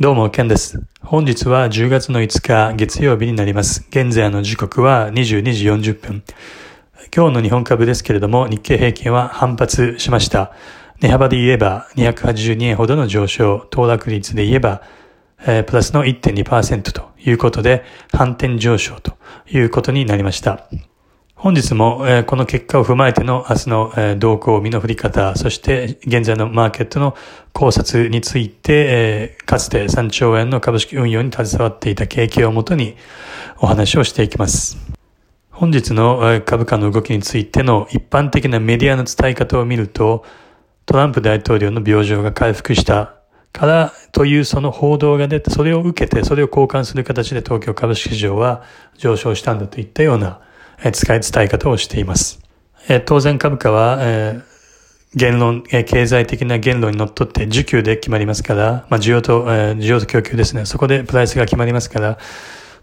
どうも、ケンです。本日は10月の5日月曜日になります。現在の時刻は22時40分。今日の日本株ですけれども、日経平均は反発しました。値幅で言えば282円ほどの上昇、騰落率で言えば、えー、プラスの1.2%ということで、反転上昇ということになりました。本日も、え、この結果を踏まえての明日の、え、動向、身の振り方、そして現在のマーケットの考察について、え、かつて3兆円の株式運用に携わっていた経験をもとにお話をしていきます。本日の株価の動きについての一般的なメディアの伝え方を見ると、トランプ大統領の病状が回復したからというその報道が出て、それを受けて、それを交換する形で東京株式市場は上昇したんだといったような使い伝え方をしています。当然株価は、え言論、経済的な言論にのっとって需給で決まりますから、まあ、需要と、需要と供給ですね。そこでプライスが決まりますから、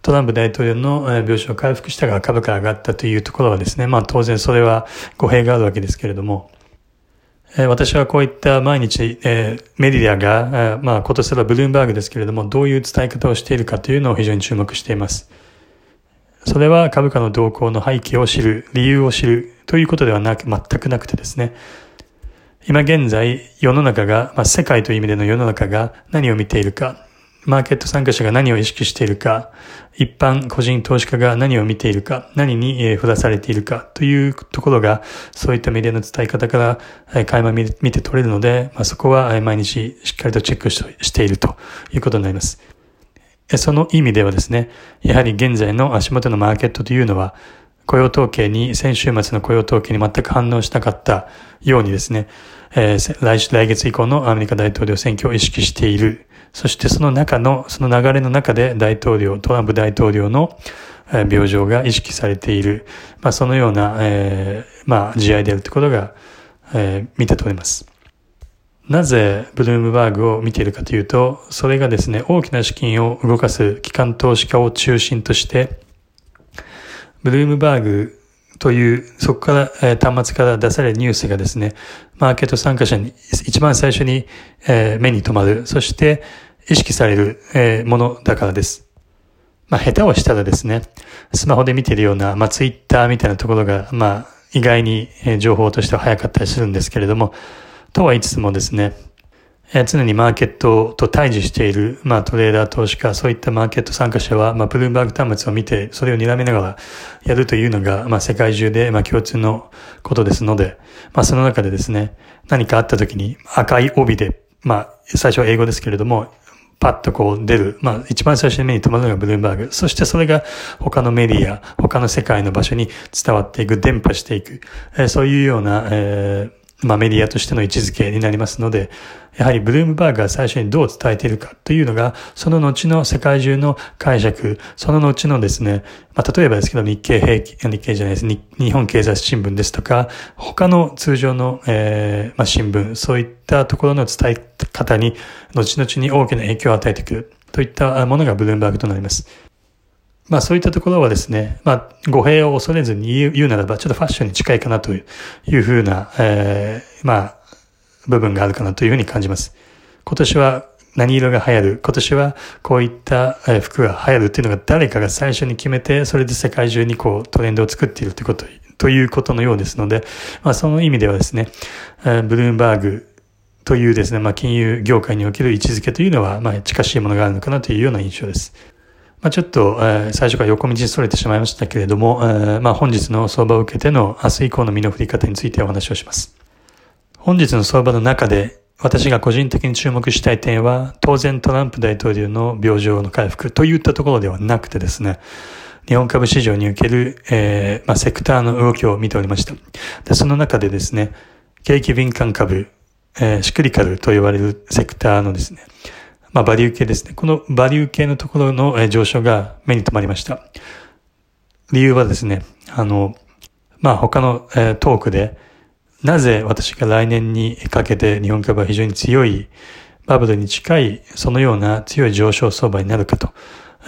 トランプ大統領の病床を回復したが株価が上がったというところはですね、まあ当然それは語弊があるわけですけれども、私はこういった毎日、えメディアが、まあ今年はブルームバーグですけれども、どういう伝え方をしているかというのを非常に注目しています。それは株価の動向の背景を知る、理由を知るということではなく、全くなくてですね。今現在、世の中が、まあ、世界という意味での世の中が何を見ているか、マーケット参加者が何を意識しているか、一般個人投資家が何を見ているか、何に振らされているかというところが、そういったメディアの伝え方から垣間見て取れるので、まあ、そこは毎日しっかりとチェックしているということになります。その意味ではですね、やはり現在の足元のマーケットというのは、雇用統計に、先週末の雇用統計に全く反応しなかったようにですね、えー、来来月以降のアメリカ大統領選挙を意識している。そしてその中の、その流れの中で大統領、トランプ大統領の病状が意識されている。まあそのような、えー、まあ試合であるということが、えー、見て取れます。なぜブルームバーグを見ているかというと、それがですね、大きな資金を動かす機関投資家を中心として、ブルームバーグという、そこから、えー、端末から出されるニュースがですね、マーケット参加者に一番最初に、えー、目に留まる、そして意識される、えー、ものだからです。まあ、下手をしたらですね、スマホで見ているような、まあ、ツイッターみたいなところが、まあ、意外に情報としては早かったりするんですけれども、とは言いつつもですね、え常にマーケットと対峙している、まあ、トレーダー投資家、そういったマーケット参加者は、まあ、ブルームバーグ端末を見て、それを睨みながらやるというのが、まあ、世界中で、まあ、共通のことですので、まあ、その中でですね、何かあった時に赤い帯で、まあ、最初は英語ですけれども、パッとこう出る。まあ一番最初に目に留まるのがブルームバーグ。そしてそれが他のメディア、他の世界の場所に伝わっていく、伝播していく。えー、そういうような、えーまあメディアとしての位置づけになりますので、やはりブルームバーグが最初にどう伝えているかというのが、その後の世界中の解釈、その後のですね、まあ例えばですけど日経平均、日経じゃないです、日本経済新聞ですとか、他の通常の、えー、まあ新聞、そういったところの伝え方に、後々に大きな影響を与えてくるといったものがブルームバーグとなります。まあそういったところはですね、まあ語弊を恐れずに言うならば、ちょっとファッションに近いかなというふうな、えー、まあ、部分があるかなというふうに感じます。今年は何色が流行る？今年はこういった服が流行るっていうのが誰かが最初に決めて、それで世界中にこうトレンドを作っているということ、ということのようですので、まあその意味ではですね、ブルームバーグというですね、まあ金融業界における位置づけというのは、まあ近しいものがあるのかなというような印象です。まあ、ちょっと、えー、最初から横道に逸れてしまいましたけれども、えー、まあ、本日の相場を受けての明日以降の身の振り方についてお話をします。本日の相場の中で私が個人的に注目したい点は、当然トランプ大統領の病状の回復といったところではなくてですね、日本株市場における、えー、まあ、セクターの動きを見ておりました。で、その中でですね、景気敏感株、えー、シクリカルと呼ばれるセクターのですね、まあ、バリュー系ですね。このバリュー系のところの上昇が目に留まりました。理由はですね、あの、まあ、他の、え、トークで、なぜ私が来年にかけて日本株は非常に強いバブルに近いそのような強い上昇相場になるかと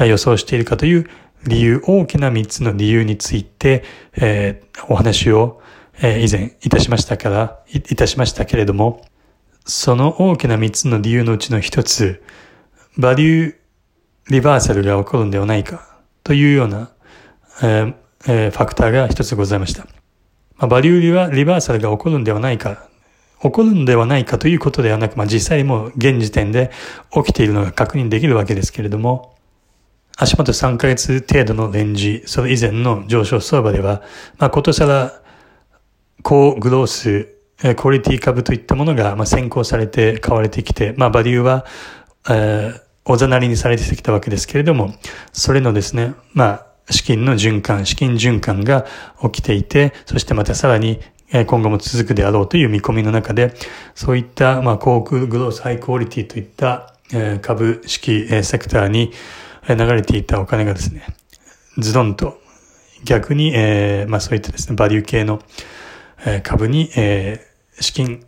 予想しているかという理由、大きな3つの理由について、えー、お話を、え、以前いたしましたからい、いたしましたけれども、その大きな3つの理由のうちの1つ、バリューリバーサルが起こるんではないかというような、えーえー、ファクターが一つございました。まあ、バリューリバーサルが起こるんではないか、起こるんではないかということではなく、まあ、実際もう現時点で起きているのが確認できるわけですけれども、足元3ヶ月程度のレンジ、それ以前の上昇相場では、まあ、ことさら高グロース、えクオリティ株といったものが、まあ、先行されて買われてきて、まあ、バリューは、えー、おざなりにされてきたわけですけれども、それのですね、まあ、資金の循環、資金循環が起きていて、そしてまたさらに今後も続くであろうという見込みの中で、そういった、まあ、航空グロースハイクオリティといったえ株式えセクターに流れていたお金がですね、ズドンと逆に、えー、まあそういったですね、バリュー系のえ株に、え、資金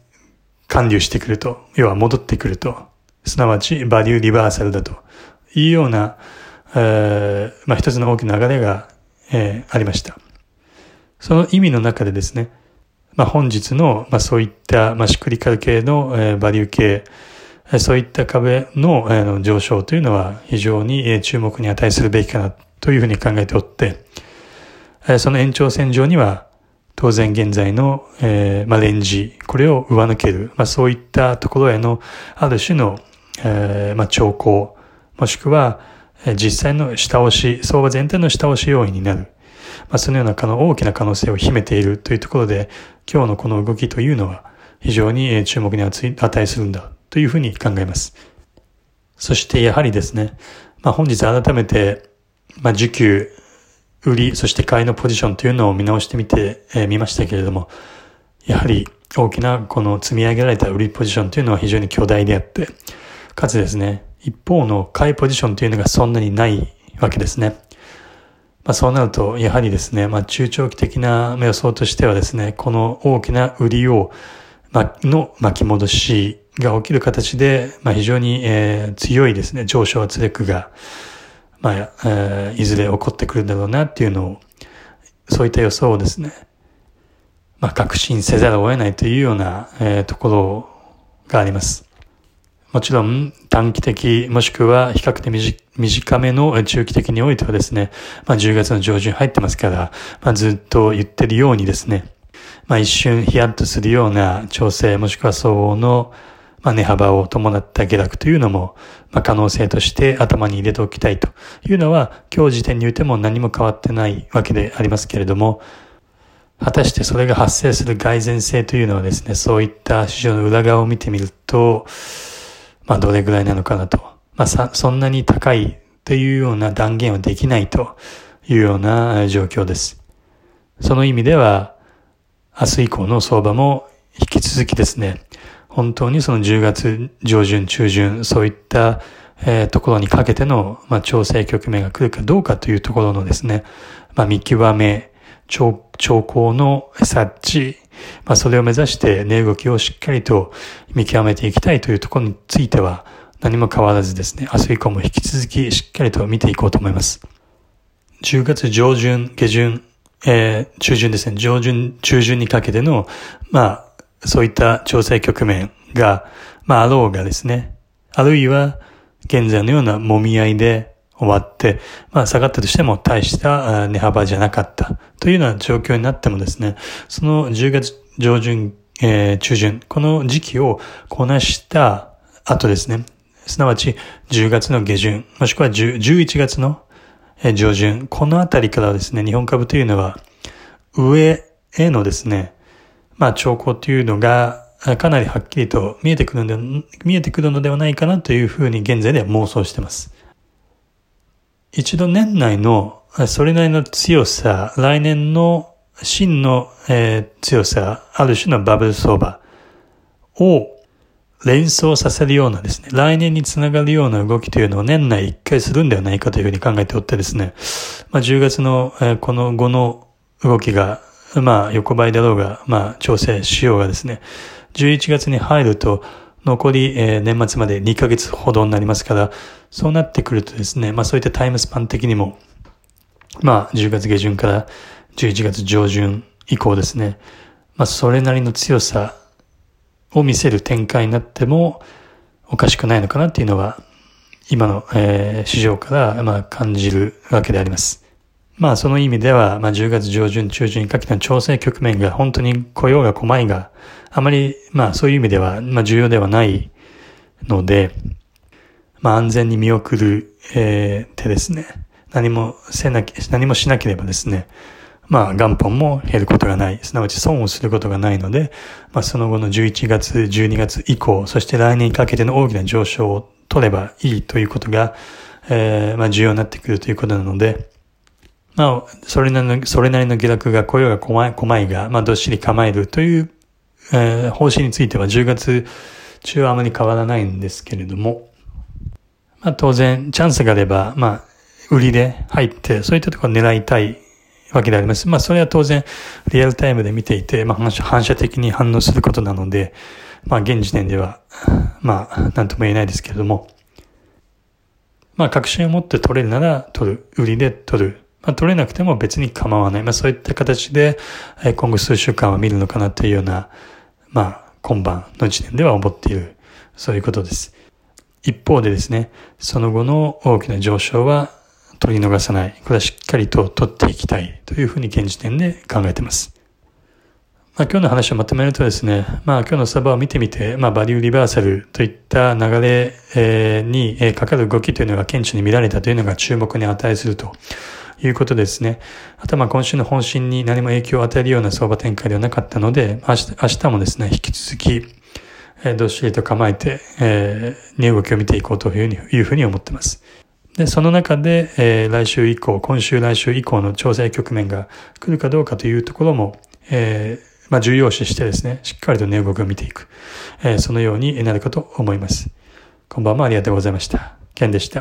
還流してくると、要は戻ってくると、すなわちバリューリバーサルだというような、えー、まあ一つの大きな流れが、えー、ありました。その意味の中でですね、まあ本日の、まあそういった、まあシクリカル系の、えー、バリュー系、そういった壁の、えー、上昇というのは非常に、えー、注目に値するべきかなというふうに考えておって、えー、その延長線上には当然現在の、えーまあ、レンジ、これを上抜ける、まあ、そういったところへのある種の、えーまあ、兆候、もしくは、え、実際の下押し、相場全体の下押し要因になる。まあ、そのような可能大きな可能性を秘めているというところで、今日のこの動きというのは非常に注目に値するんだというふうに考えます。そしてやはりですね、まあ、本日改めて、まあ、需給、売り、そして買いのポジションというのを見直してみて、えー、ましたけれども、やはり大きなこの積み上げられた売りポジションというのは非常に巨大であって、かつですね、一方の買いポジションというのがそんなにないわけですね。まあ、そうなると、やはりですね、まあ、中長期的な予想としてはですね、この大きな売りを、ま、の巻き戻しが起きる形で、まあ、非常に、えー、強いですね、上昇圧力が、まあ、えー、いずれ起こってくるんだろうなっていうのを、そういった予想をですね、まあ、確信せざるを得ないというような、えー、ところがあります。もちろん短期的もしくは比較的短めの中期的においてはですね、まあ10月の上旬入ってますから、まあずっと言ってるようにですね、まあ一瞬ヒヤッとするような調整もしくは相応のまあ値幅を伴った下落というのも、まあ可能性として頭に入れておきたいというのは今日時点においても何も変わってないわけでありますけれども、果たしてそれが発生する蓋然性というのはですね、そういった市場の裏側を見てみると、まあどれぐらいなのかなと。まあ、そんなに高いというような断言はできないというような状況です。その意味では、明日以降の相場も引き続きですね、本当にその10月上旬、中旬、そういった、えー、ところにかけての、まあ、調整局面が来るかどうかというところのですね、まあ、見極め、兆候の察知、まあ、それを目指して値動きをしっかりと見極めていきたいというところについては何も変わらずですね、明日以降も引き続きしっかりと見ていこうと思います。10月上旬、下旬、えー、中旬ですね、上旬、中旬にかけての、まあ、そういった調整局面が、まあ、あろうがですね、あるいは、現在のような揉み合いで終わって、まあ下がったとしても大した値幅じゃなかった。というような状況になってもですね、その10月上旬、えー、中旬、この時期をこなした後ですね、すなわち10月の下旬、もしくは11月の上旬、このあたりからですね、日本株というのは上へのですね、まあ兆候というのがかなりはっきりと見えてくるので、見えてくるのではないかなというふうに現在では妄想しています。一度年内のそれなりの強さ、来年の真の、えー、強さ、ある種のバブル相場を連想させるようなですね、来年につながるような動きというのを年内一回するんではないかというふうに考えておってですね、まあ、10月の、えー、この後の動きが、まあ横ばいだろうが、まあ調整しようがですね、11月に入ると、残り、えー、年末まで2ヶ月ほどになりますから、そうなってくるとですね、まあそういったタイムスパン的にも、まあ10月下旬から11月上旬以降ですね、まあそれなりの強さを見せる展開になってもおかしくないのかなっていうのは、今の、えー、市場から、まあ、感じるわけであります。まあその意味では、まあ10月上旬、中旬にかけての調整局面が本当に雇用が細いが、あまり、まあそういう意味では、まあ重要ではないので、まあ安全に見送る、えー、手ですね。何もせなき、何もしなければですね、まあ元本も減ることがない、すなわち損をすることがないので、まあその後の11月、12月以降、そして来年にかけての大きな上昇を取ればいいということが、えー、まあ重要になってくるということなので、まあ、それなりの、それなりの下落が、雇用が細い、細いが、まあ、どっしり構えるという、えー、方針については10月中はあまり変わらないんですけれども、まあ、当然、チャンスがあれば、まあ、売りで入って、そういったところを狙いたいわけであります。まあ、それは当然、リアルタイムで見ていて、まあ、反射的に反応することなので、まあ、現時点では、まあ、なんとも言えないですけれども、まあ、確信を持って取れるなら取る、売りで取る、まあ、取れなくても別に構わない。まあ、そういった形で、え今後数週間は見るのかなというような、まあ、今晩の時点では思っている。そういうことです。一方でですね、その後の大きな上昇は取り逃さない。これはしっかりと取っていきたいというふうに現時点で考えています。まあ、今日の話をまとめるとですね、まあ今日のサバを見てみて、まあバリューリバーサルといった流れ、に、かかる動きというのが顕著に見られたというのが注目に値するということですね。あとは今週の本心に何も影響を与えるような相場展開ではなかったので、明日明日もですね、引き続き、えー、どっしりと構えて、えー、値動きを見ていこうというふうにいうふうに思っています。で、その中で、えー、来週以降、今週来週以降の調整局面が来るかどうかというところも、えー、まあ、重要視してですね、しっかりと値動きを見ていく、えー、そのようになるかと思います。こんばんはありがとうございました。ケンでした。